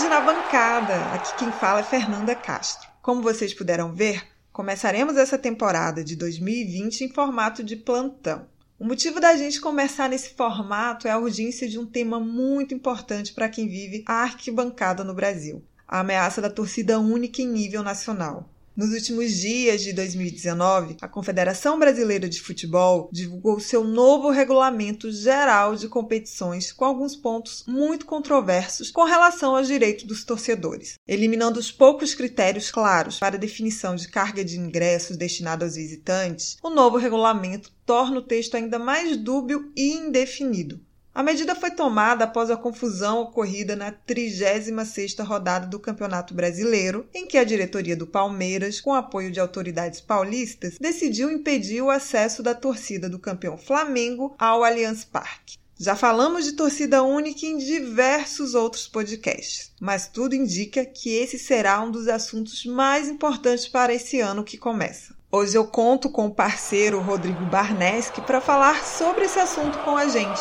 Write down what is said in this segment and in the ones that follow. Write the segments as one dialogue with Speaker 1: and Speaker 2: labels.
Speaker 1: De Na Bancada! Aqui quem fala é Fernanda Castro. Como vocês puderam ver, começaremos essa temporada de 2020 em formato de plantão. O motivo da gente começar nesse formato é a urgência de um tema muito importante para quem vive a arquibancada no Brasil: a ameaça da torcida única em nível nacional. Nos últimos dias de 2019, a Confederação Brasileira de Futebol divulgou seu novo regulamento geral de competições com alguns pontos muito controversos com relação aos direitos dos torcedores, eliminando os poucos critérios claros para definição de carga de ingressos destinada aos visitantes. O novo regulamento torna o texto ainda mais dúbio e indefinido. A medida foi tomada após a confusão ocorrida na 36ª rodada do Campeonato Brasileiro, em que a diretoria do Palmeiras, com apoio de autoridades paulistas, decidiu impedir o acesso da torcida do campeão Flamengo ao Allianz Parque. Já falamos de torcida única em diversos outros podcasts, mas tudo indica que esse será um dos assuntos mais importantes para esse ano que começa. Hoje eu conto com o parceiro Rodrigo Barneski para falar sobre esse assunto com a gente.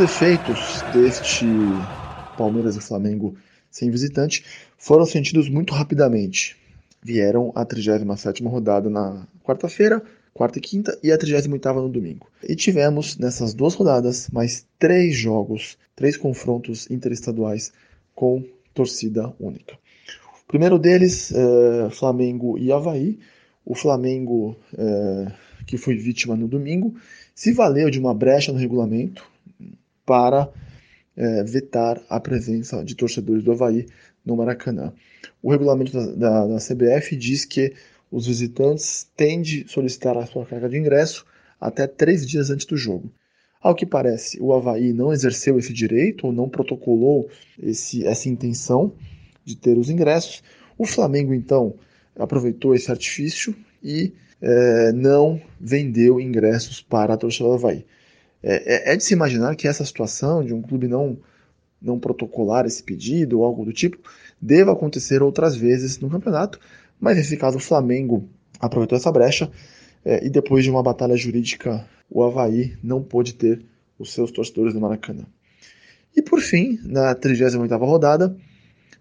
Speaker 2: Os efeitos deste Palmeiras e Flamengo sem visitante foram sentidos muito rapidamente. Vieram a 37ª rodada na quarta-feira, quarta e quinta, e a 38ª no domingo. E tivemos, nessas duas rodadas, mais três jogos, três confrontos interestaduais com torcida única. O primeiro deles, é, Flamengo e Havaí. O Flamengo, é, que foi vítima no domingo, se valeu de uma brecha no regulamento, para é, vetar a presença de torcedores do Havaí no Maracanã. O regulamento da, da, da CBF diz que os visitantes têm de solicitar a sua carga de ingresso até três dias antes do jogo. Ao que parece, o Havaí não exerceu esse direito ou não protocolou esse, essa intenção de ter os ingressos. O Flamengo, então, aproveitou esse artifício e é, não vendeu ingressos para a torcida do Havaí. É, é, é, de se imaginar que essa situação de um clube não, não protocolar esse pedido ou algo do tipo deva acontecer outras vezes no campeonato, mas nesse caso o Flamengo aproveitou essa brecha é, e depois de uma batalha jurídica o Havaí não pôde ter os seus torcedores no Maracanã. E por fim, na 38ª rodada,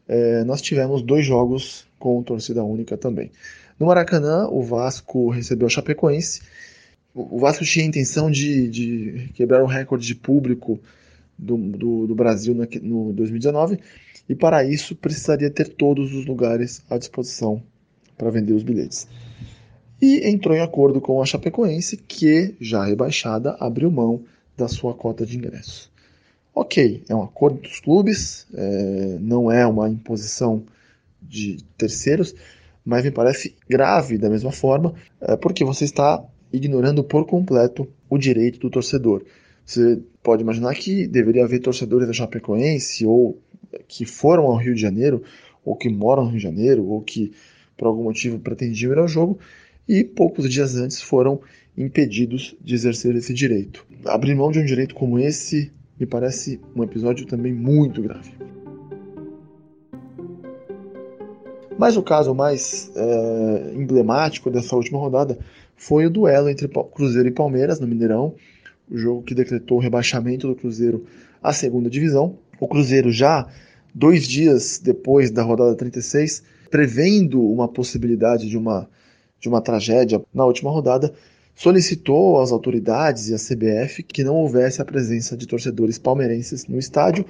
Speaker 2: é, nós tivemos dois jogos com torcida única também. No Maracanã, o Vasco recebeu a Chapecoense o Vasco tinha a intenção de, de quebrar o recorde de público do, do, do Brasil no, no 2019 e para isso precisaria ter todos os lugares à disposição para vender os bilhetes. E entrou em acordo com a Chapecoense, que, já rebaixada, abriu mão da sua cota de ingressos. Ok, é um acordo dos clubes, é, não é uma imposição de terceiros, mas me parece grave da mesma forma, é, porque você está ignorando por completo o direito do torcedor. Você pode imaginar que deveria haver torcedores da Chapecoense ou que foram ao Rio de Janeiro, ou que moram no Rio de Janeiro, ou que por algum motivo pretendiam ir ao jogo, e poucos dias antes foram impedidos de exercer esse direito. Abrir mão de um direito como esse me parece um episódio também muito grave. Mas o caso mais é, emblemático dessa última rodada foi o duelo entre Cruzeiro e Palmeiras no Mineirão, o jogo que decretou o rebaixamento do Cruzeiro à segunda divisão. O Cruzeiro já dois dias depois da rodada 36, prevendo uma possibilidade de uma, de uma tragédia na última rodada, solicitou às autoridades e à CBF que não houvesse a presença de torcedores palmeirenses no estádio,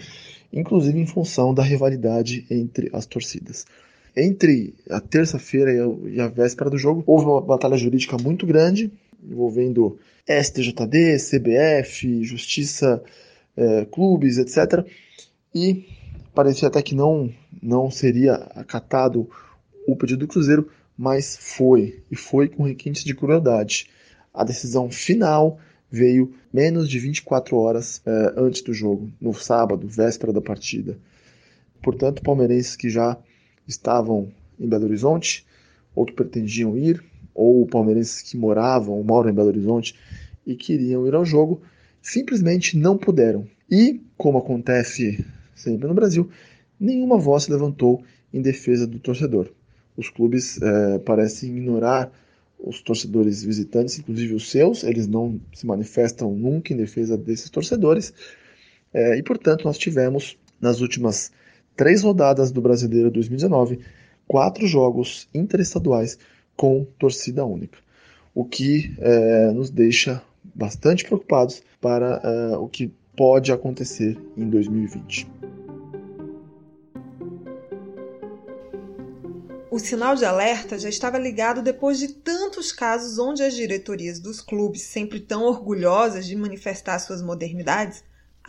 Speaker 2: inclusive em função da rivalidade entre as torcidas. Entre a terça-feira e a véspera do jogo, houve uma batalha jurídica muito grande, envolvendo STJD, CBF, Justiça, é, clubes, etc. E parecia até que não, não seria acatado o pedido do Cruzeiro, mas foi, e foi com requintes de crueldade. A decisão final veio menos de 24 horas é, antes do jogo, no sábado, véspera da partida. Portanto, palmeirenses que já estavam em Belo Horizonte ou que pretendiam ir ou palmeirenses que moravam ou moram em Belo Horizonte e queriam ir ao jogo, simplesmente não puderam. E, como acontece sempre no Brasil, nenhuma voz se levantou em defesa do torcedor. Os clubes é, parecem ignorar os torcedores visitantes, inclusive os seus, eles não se manifestam nunca em defesa desses torcedores. É, e, portanto, nós tivemos, nas últimas três rodadas do Brasileiro 2019, quatro jogos interestaduais com torcida única, o que é, nos deixa bastante preocupados para é, o que pode acontecer em 2020.
Speaker 1: O sinal de alerta já estava ligado depois de tantos casos onde as diretorias dos clubes, sempre tão orgulhosas de manifestar suas modernidades,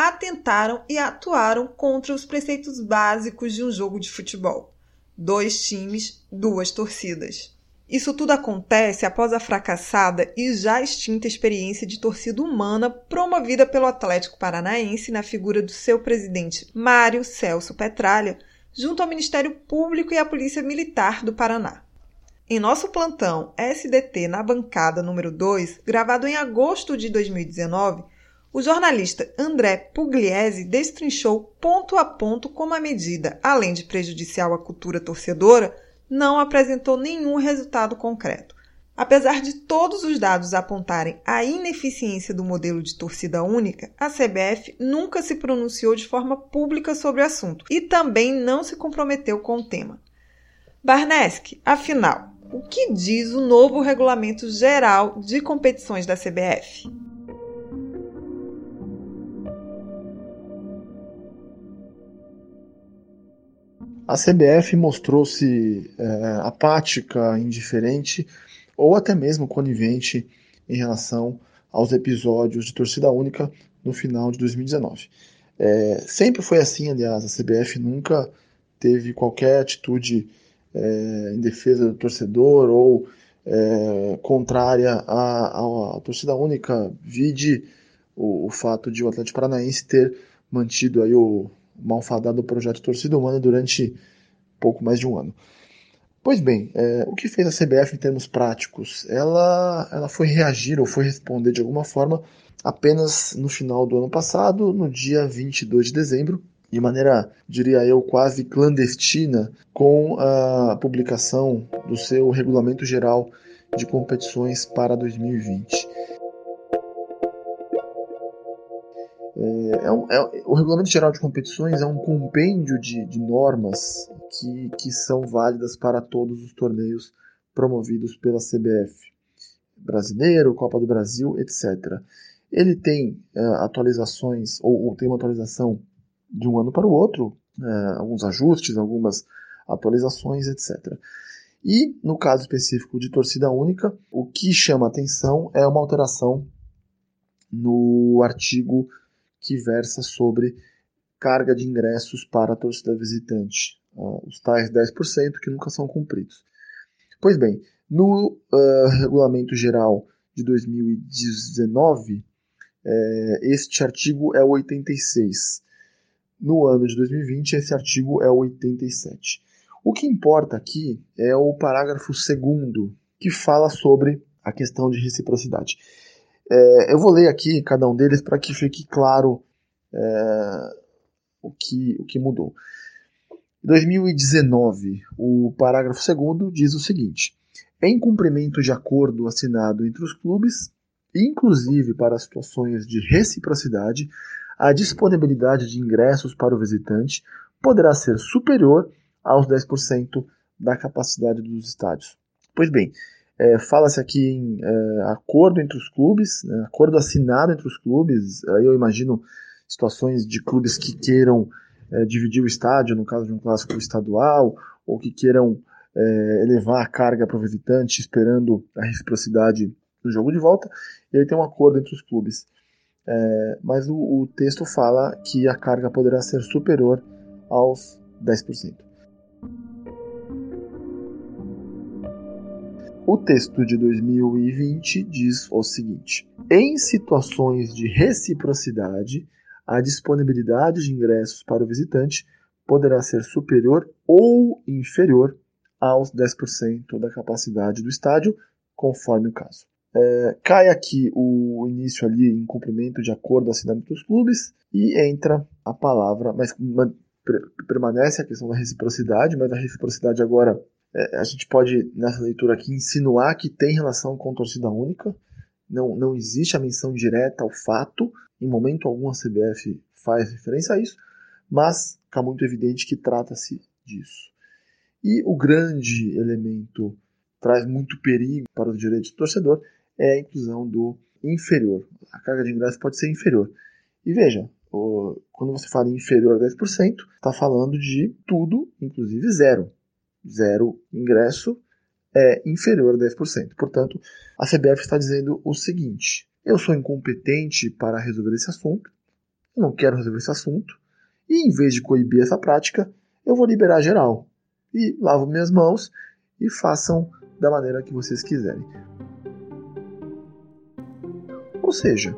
Speaker 1: atentaram e atuaram contra os preceitos básicos de um jogo de futebol. Dois times, duas torcidas. Isso tudo acontece após a fracassada e já extinta experiência de torcida humana promovida pelo Atlético Paranaense na figura do seu presidente Mário Celso Petralha, junto ao Ministério Público e à Polícia Militar do Paraná. Em nosso plantão SDT na bancada número 2, gravado em agosto de 2019, o jornalista André Pugliese destrinchou ponto a ponto como a medida, além de prejudicial à cultura torcedora, não apresentou nenhum resultado concreto. Apesar de todos os dados apontarem a ineficiência do modelo de torcida única, a CBF nunca se pronunciou de forma pública sobre o assunto e também não se comprometeu com o tema. Barneski, afinal, o que diz o novo Regulamento Geral de Competições da CBF?
Speaker 2: A CBF mostrou-se é, apática, indiferente ou até mesmo conivente em relação aos episódios de torcida única no final de 2019. É, sempre foi assim, aliás, a CBF nunca teve qualquer atitude é, em defesa do torcedor ou é, contrária à, à, torcida única, vide o, o, fato de o Atlético Paranaense ter mantido aí o, malfadado projeto Torcida Humana durante pouco mais de um ano. Pois bem, é, o que fez a CBF em termos práticos? Ela, ela foi reagir ou foi responder de alguma forma apenas no final do ano passado, no dia 22 de dezembro, de maneira, diria eu, quase clandestina, com a publicação do seu Regulamento Geral de Competições para 2020. É, é um, é, o Regulamento Geral de Competições é um compêndio de, de normas que, que são válidas para todos os torneios promovidos pela CBF. Brasileiro, Copa do Brasil, etc. Ele tem é, atualizações, ou, ou, tem uma atualização de um ano para o outro, é, alguns ajustes, algumas atualizações, etc. E, no caso específico de torcida única, o que chama atenção é uma alteração no artigo que versa sobre carga de ingressos para a torcida visitante, uh, os tais 10% que nunca são cumpridos. Pois bem, no uh, regulamento geral de 2019, é, este artigo é o 86. No ano de 2020, esse artigo é o 87. O que importa aqui é o parágrafo 2 que fala sobre a questão de reciprocidade. É, eu vou ler aqui cada um deles para que fique claro é, o, que, o que mudou. Em 2019, o parágrafo 2 diz o seguinte: em cumprimento de acordo assinado entre os clubes, inclusive para situações de reciprocidade, a disponibilidade de ingressos para o visitante poderá ser superior aos 10% da capacidade dos estádios. Pois bem, é, Fala-se aqui em é, acordo entre os clubes, né, acordo assinado entre os clubes. Aí eu imagino situações de clubes que queiram é, dividir o estádio, no caso de um clássico estadual, ou que queiram é, elevar a carga para o visitante, esperando a reciprocidade do jogo de volta. E aí tem um acordo entre os clubes. É, mas o, o texto fala que a carga poderá ser superior aos 10%. O texto de 2020 diz o seguinte: em situações de reciprocidade, a disponibilidade de ingressos para o visitante poderá ser superior ou inferior aos 10% da capacidade do estádio, conforme o caso. É, cai aqui o início ali em cumprimento de acordo assinado pelos clubes e entra a palavra, mas permanece a questão da reciprocidade, mas a reciprocidade agora a gente pode nessa leitura aqui insinuar que tem relação com torcida única. Não, não existe a menção direta ao fato, em momento algum a CBF faz referência a isso, mas fica muito evidente que trata-se disso. E o grande elemento traz muito perigo para os direitos do torcedor é a inclusão do inferior. A carga de ingresso pode ser inferior. E veja, quando você fala inferior a 10%, está falando de tudo, inclusive zero. Zero ingresso é inferior a 10%. Portanto, a CBF está dizendo o seguinte: eu sou incompetente para resolver esse assunto, não quero resolver esse assunto, e em vez de coibir essa prática, eu vou liberar geral. E lavo minhas mãos e façam da maneira que vocês quiserem. Ou seja,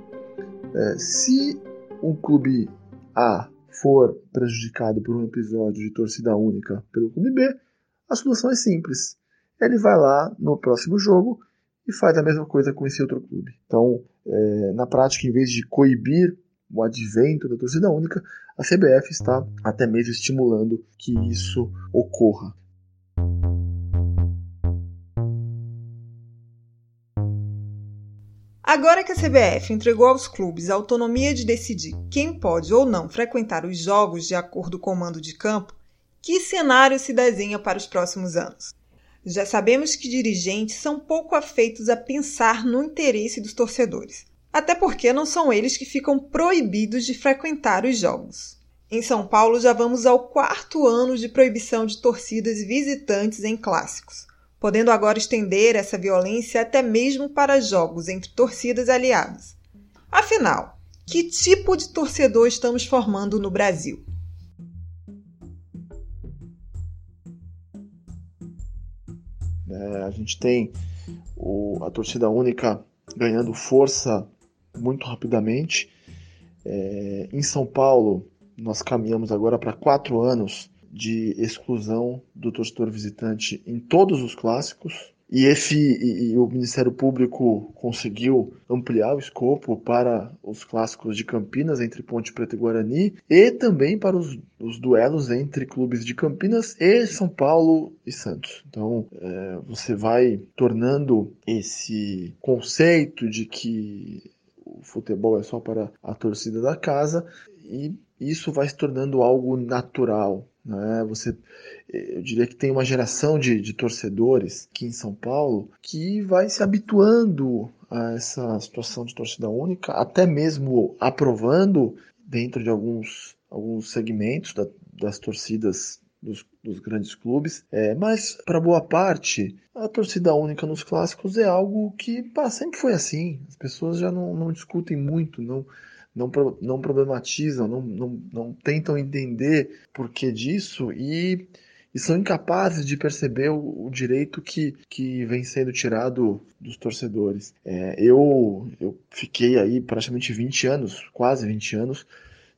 Speaker 2: é, se um clube A for prejudicado por um episódio de torcida única pelo clube B, a solução é simples. Ele vai lá no próximo jogo e faz a mesma coisa com esse outro clube. Então, é, na prática, em vez de coibir o advento da torcida única, a CBF está até mesmo estimulando que isso ocorra.
Speaker 1: Agora que a CBF entregou aos clubes a autonomia de decidir quem pode ou não frequentar os jogos de acordo com o mando de campo, que cenário se desenha para os próximos anos? Já sabemos que dirigentes são pouco afeitos a pensar no interesse dos torcedores, até porque não são eles que ficam proibidos de frequentar os jogos. Em São Paulo já vamos ao quarto ano de proibição de torcidas visitantes em clássicos podendo agora estender essa violência até mesmo para jogos entre torcidas aliadas. Afinal, que tipo de torcedor estamos formando no Brasil?
Speaker 2: É, a gente tem o, a torcida única ganhando força muito rapidamente. É, em São Paulo, nós caminhamos agora para quatro anos de exclusão do torcedor visitante em todos os clássicos. E, esse, e, e, o Ministério Público conseguiu ampliar o escopo para os clássicos de Campinas entre Ponte Preta e Guarani e também para os, os duelos entre clubes de Campinas e São Paulo e Santos. Então é, você vai tornando esse conceito de que o futebol é só para a torcida da casa e isso vai se tornando algo natural, né? Você, eu diria que tem uma geração de, de torcedores aqui em São Paulo que vai se habituando a essa situação de torcida única, até mesmo aprovando dentro de alguns, alguns segmentos da, das torcidas dos, dos, grandes clubes, é, mas para boa parte a torcida única nos clássicos é algo que pá, sempre foi assim. As pessoas já não, não discutem muito, não não, não problematizam, não, não, não tentam entender por que disso e, e são incapazes de perceber o, o, direito que, que vem sendo tirado dos torcedores. É, eu, eu fiquei aí praticamente 20 anos, quase 20 anos,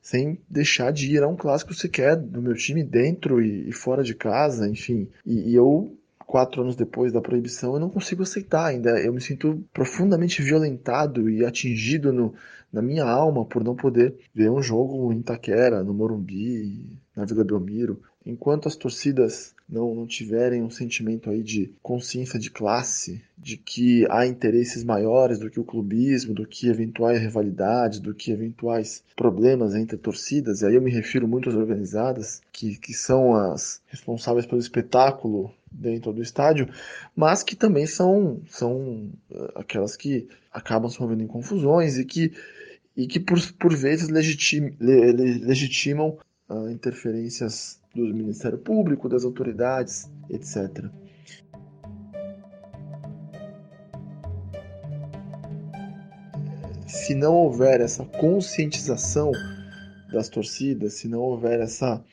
Speaker 2: sem deixar de ir a um clássico sequer do meu time dentro e, e fora de casa, enfim. E, e eu quatro anos depois da proibição, eu não consigo aceitar ainda. Eu me sinto profundamente violentado e atingido no, na minha alma por não poder ver um jogo em Itaquera, no Morumbi, na Vila Belmiro. Enquanto as torcidas não, não tiverem um sentimento aí de consciência de classe, de que há interesses maiores do que o clubismo, do que eventuais rivalidades, do que eventuais problemas entre torcidas, e aí eu me refiro muito às organizadas, que, que são as responsáveis pelo espetáculo dentro do estádio, mas que também são, são eh, aquelas que acabam se movendo em confusões e que e que por, por vezes legitim, legitimam uh, interferências do Ministério Público, das autoridades, etc. Se não houver essa conscientização das torcidas, se não houver essa,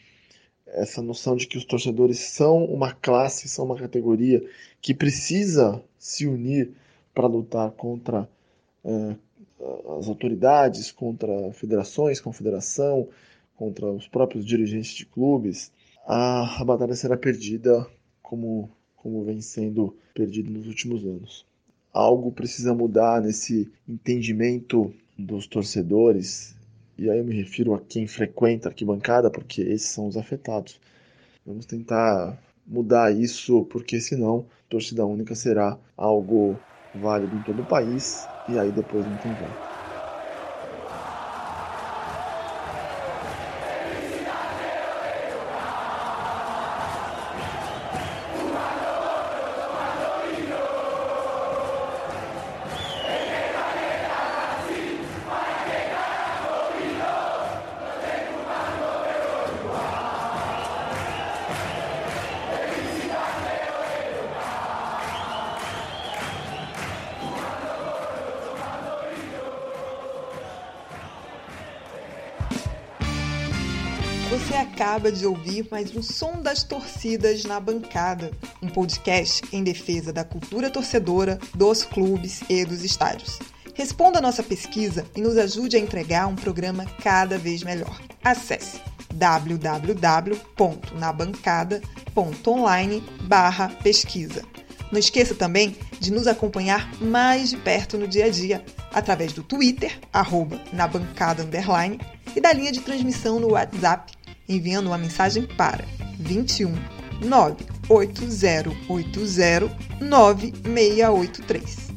Speaker 2: essa noção de que os torcedores são uma classe, são uma categoria que precisa se unir para lutar contra uh, as autoridades, contra federações, confederação, contra os próprios dirigentes de clubes, a, a batalha será perdida como, como vem sendo perdida nos últimos anos. algo precisa mudar nesse entendimento dos torcedores, e aí eu me refiro a quem frequenta a arquibancada, porque esses são os afetados. Vamos tentar mudar isso, porque senão torcida única será algo válido em todo o país, e aí depois não tem volta.
Speaker 1: Acaba de ouvir mais um Som das Torcidas na Bancada, um podcast em defesa da cultura torcedora, dos clubes e dos estádios. Responda a nossa pesquisa e nos ajude a entregar um programa cada vez melhor. Acesse www.nabancada.online/pesquisa. Não esqueça também de nos acompanhar mais de perto no dia a dia, através do Twitter, arroba, na bancada e da linha de transmissão no WhatsApp enviando uma mensagem para 21 98080 9683.